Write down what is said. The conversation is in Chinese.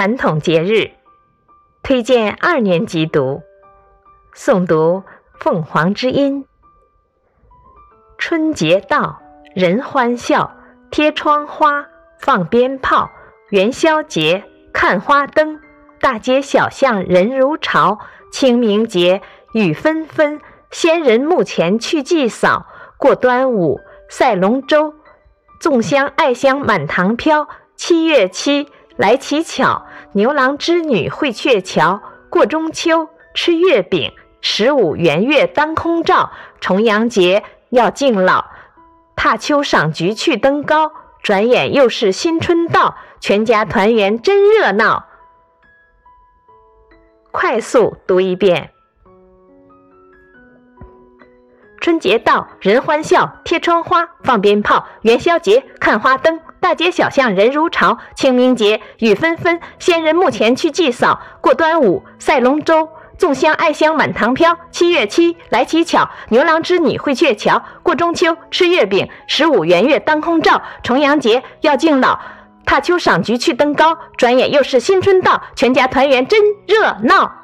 传统节日，推荐二年级读。诵读《凤凰之音》。春节到，人欢笑，贴窗花，放鞭炮。元宵节看花灯，大街小巷人如潮。清明节雨纷纷，先人墓前去祭扫。过端午赛龙舟，粽香艾香满堂飘。七月七。来乞巧，牛郎织女会鹊桥。过中秋吃月饼，十五圆月当空照。重阳节要敬老，踏秋赏菊去登高。转眼又是新春到，全家团圆真热闹。快速读一遍。春节到，人欢笑，贴窗花，放鞭炮。元宵节看花灯，大街小巷人如潮。清明节雨纷纷，先人墓前去祭扫。过端午赛龙舟，粽香艾香满堂飘。七月七来乞巧，牛郎织女会鹊桥。过中秋吃月饼，十五圆月当空照。重阳节要敬老，踏秋赏菊去登高。转眼又是新春到，全家团圆真热闹。